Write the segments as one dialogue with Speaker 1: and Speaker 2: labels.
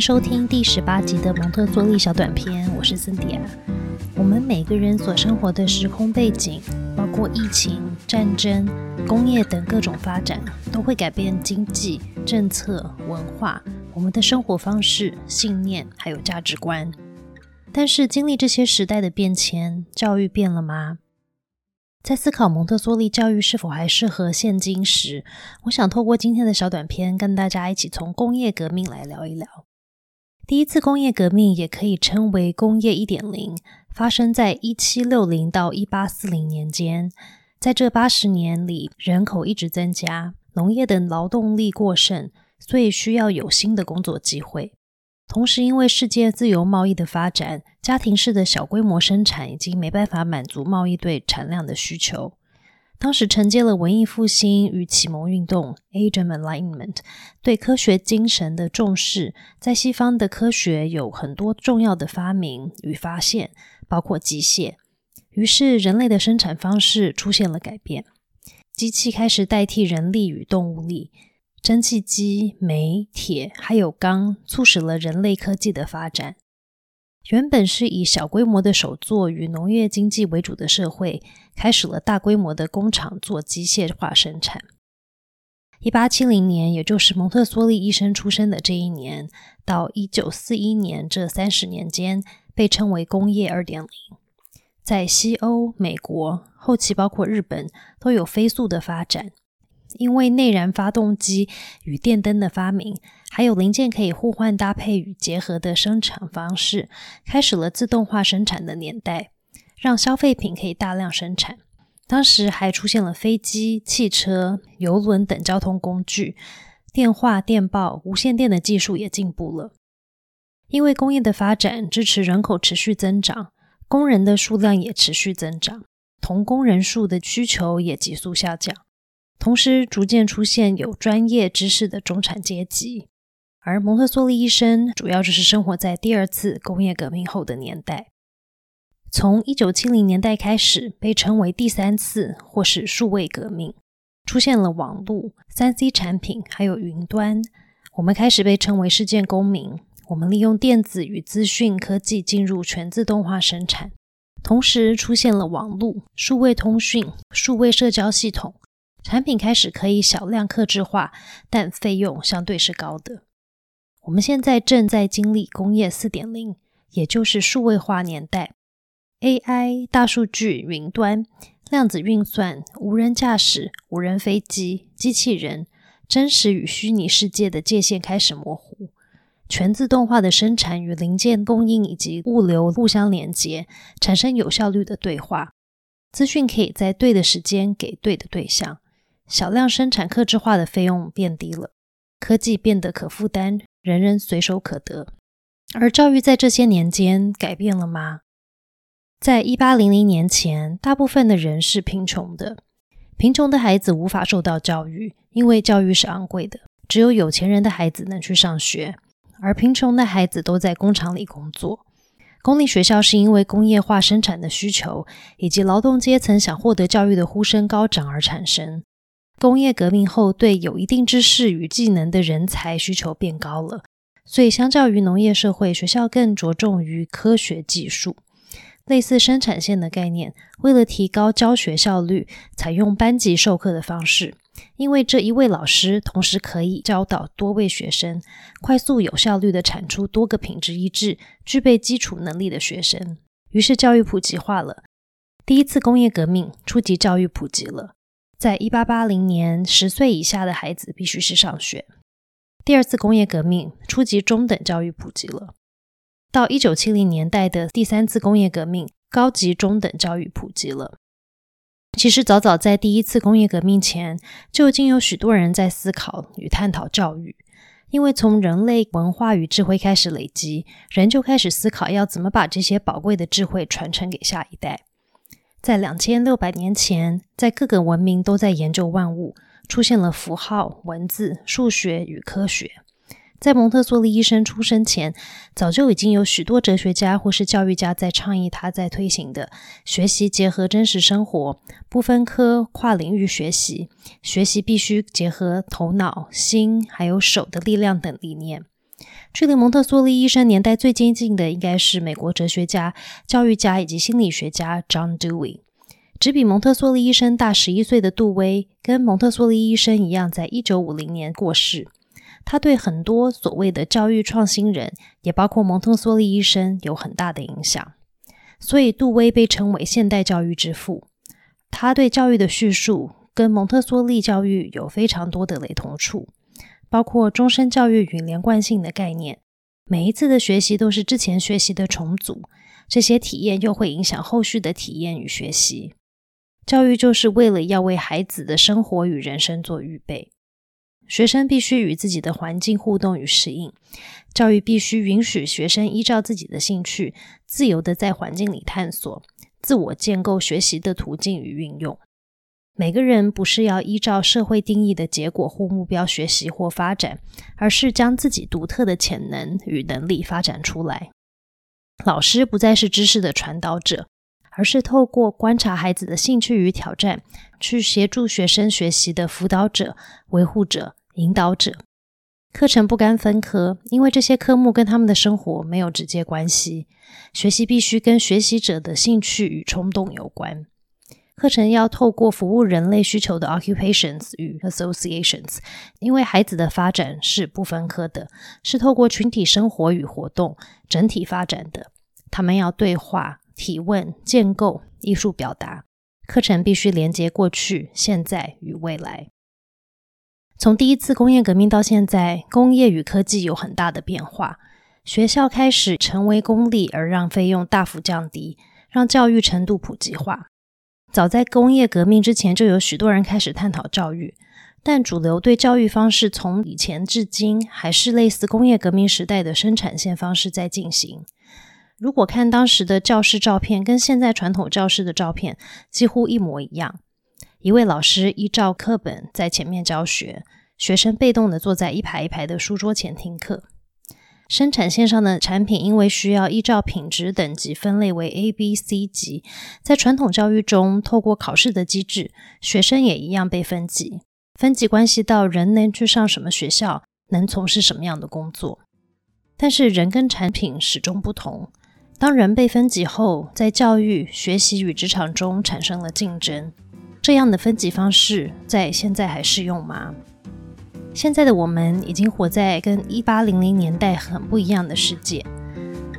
Speaker 1: 收听第十八集的蒙特梭利小短片，我是森迪亚。我们每个人所生活的时空背景，包括疫情、战争、工业等各种发展，都会改变经济、政策、文化、我们的生活方式、信念还有价值观。但是，经历这些时代的变迁，教育变了吗？在思考蒙特梭利教育是否还适合现今时，我想透过今天的小短片，跟大家一起从工业革命来聊一聊。第一次工业革命也可以称为工业一点零，发生在一七六零到一八四零年间。在这八十年里，人口一直增加，农业的劳动力过剩，所以需要有新的工作机会。同时，因为世界自由贸易的发展，家庭式的小规模生产已经没办法满足贸易对产量的需求。当时承接了文艺复兴与启蒙运动 （Asian Enlightenment） 对科学精神的重视，在西方的科学有很多重要的发明与发现，包括机械。于是，人类的生产方式出现了改变，机器开始代替人力与动物力。蒸汽机、煤、铁还有钢，促使了人类科技的发展。原本是以小规模的手作与农业经济为主的社会，开始了大规模的工厂做机械化生产。一八七零年，也就是蒙特梭利医生出生的这一年，到一九四一年这三十年间，被称为工业二点零。在西欧、美国，后期包括日本，都有飞速的发展。因为内燃发动机与电灯的发明，还有零件可以互换搭配与结合的生产方式，开始了自动化生产的年代，让消费品可以大量生产。当时还出现了飞机、汽车、游轮等交通工具，电话、电报、无线电的技术也进步了。因为工业的发展支持人口持续增长，工人的数量也持续增长，同工人数的需求也急速下降。同时，逐渐出现有专业知识的中产阶级，而蒙特梭利医生主要就是生活在第二次工业革命后的年代。从一九七零年代开始，被称为第三次或是数位革命，出现了网络、三 C 产品，还有云端。我们开始被称为世界公民。我们利用电子与资讯科技进入全自动化生产，同时出现了网络、数位通讯、数位社交系统。产品开始可以小量克制化，但费用相对是高的。我们现在正在经历工业四点零，也就是数位化年代。AI、大数据、云端、量子运算、无人驾驶、无人飞机、机器人，真实与虚拟世界的界限开始模糊。全自动化的生产与零件供应以及物流互相连接，产生有效率的对话。资讯可以在对的时间给对的对象。小量生产、克制化的费用变低了，科技变得可负担，人人随手可得。而教育在这些年间改变了吗？在一八零零年前，大部分的人是贫穷的，贫穷的孩子无法受到教育，因为教育是昂贵的，只有有钱人的孩子能去上学，而贫穷的孩子都在工厂里工作。公立学校是因为工业化生产的需求以及劳动阶层想获得教育的呼声高涨而产生。工业革命后，对有一定知识与技能的人才需求变高了，所以相较于农业社会，学校更着重于科学技术，类似生产线的概念。为了提高教学效率，采用班级授课的方式，因为这一位老师同时可以教导多位学生，快速有效率的产出多个品质一致、具备基础能力的学生。于是教育普及化了。第一次工业革命初级教育普及了。在一八八零年，十岁以下的孩子必须是上学。第二次工业革命，初级中等教育普及了。到一九七零年代的第三次工业革命，高级中等教育普及了。其实，早早在第一次工业革命前，就已经有许多人在思考与探讨教育，因为从人类文化与智慧开始累积，人就开始思考要怎么把这些宝贵的智慧传承给下一代。在两千六百年前，在各个文明都在研究万物，出现了符号、文字、数学与科学。在蒙特梭利医生出生前，早就已经有许多哲学家或是教育家在倡议他在推行的学习结合真实生活、不分科、跨领域学习、学习必须结合头脑、心还有手的力量等理念。距离蒙特梭利医生年代最接近的，应该是美国哲学家、教育家以及心理学家 John Dewey。只比蒙特梭利医生大十一岁的杜威，跟蒙特梭利医生一样，在一九五零年过世。他对很多所谓的教育创新人，也包括蒙特梭利医生，有很大的影响。所以，杜威被称为现代教育之父。他对教育的叙述跟蒙特梭利教育有非常多的雷同处，包括终身教育与连贯性的概念。每一次的学习都是之前学习的重组，这些体验又会影响后续的体验与学习。教育就是为了要为孩子的生活与人生做预备。学生必须与自己的环境互动与适应，教育必须允许学生依照自己的兴趣，自由的在环境里探索，自我建构学习的途径与运用。每个人不是要依照社会定义的结果或目标学习或发展，而是将自己独特的潜能与能力发展出来。老师不再是知识的传导者。而是透过观察孩子的兴趣与挑战，去协助学生学习的辅导者、维护者、引导者。课程不干分科，因为这些科目跟他们的生活没有直接关系。学习必须跟学习者的兴趣与冲动有关。课程要透过服务人类需求的 occupations 与 associations，因为孩子的发展是不分科的，是透过群体生活与活动整体发展的。他们要对话。提问、建构、艺术表达，课程必须连接过去、现在与未来。从第一次工业革命到现在，工业与科技有很大的变化。学校开始成为公立，而让费用大幅降低，让教育程度普及化。早在工业革命之前，就有许多人开始探讨教育，但主流对教育方式从以前至今还是类似工业革命时代的生产线方式在进行。如果看当时的教室照片，跟现在传统教室的照片几乎一模一样。一位老师依照课本在前面教学，学生被动的坐在一排一排的书桌前听课。生产线上的产品因为需要依照品质等级分类为 A、B、C 级，在传统教育中，透过考试的机制，学生也一样被分级。分级关系到人能去上什么学校，能从事什么样的工作。但是人跟产品始终不同。当人被分级后，在教育、学习与职场中产生了竞争，这样的分级方式在现在还适用吗？现在的我们已经活在跟一八零零年代很不一样的世界。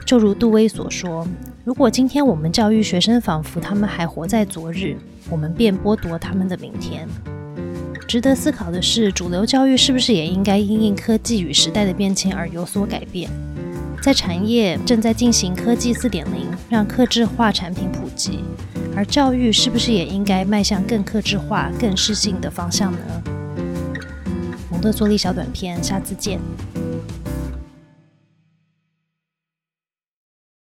Speaker 1: 就如杜威所说：“如果今天我们教育学生，仿佛他们还活在昨日，我们便剥夺他们的明天。”值得思考的是，主流教育是不是也应该因应科技与时代的变迁而有所改变？在产业正在进行科技四点零，让客制化产品普及，而教育是不是也应该迈向更客制化、更适性的方向呢？蒙特梭利小短片，下次见。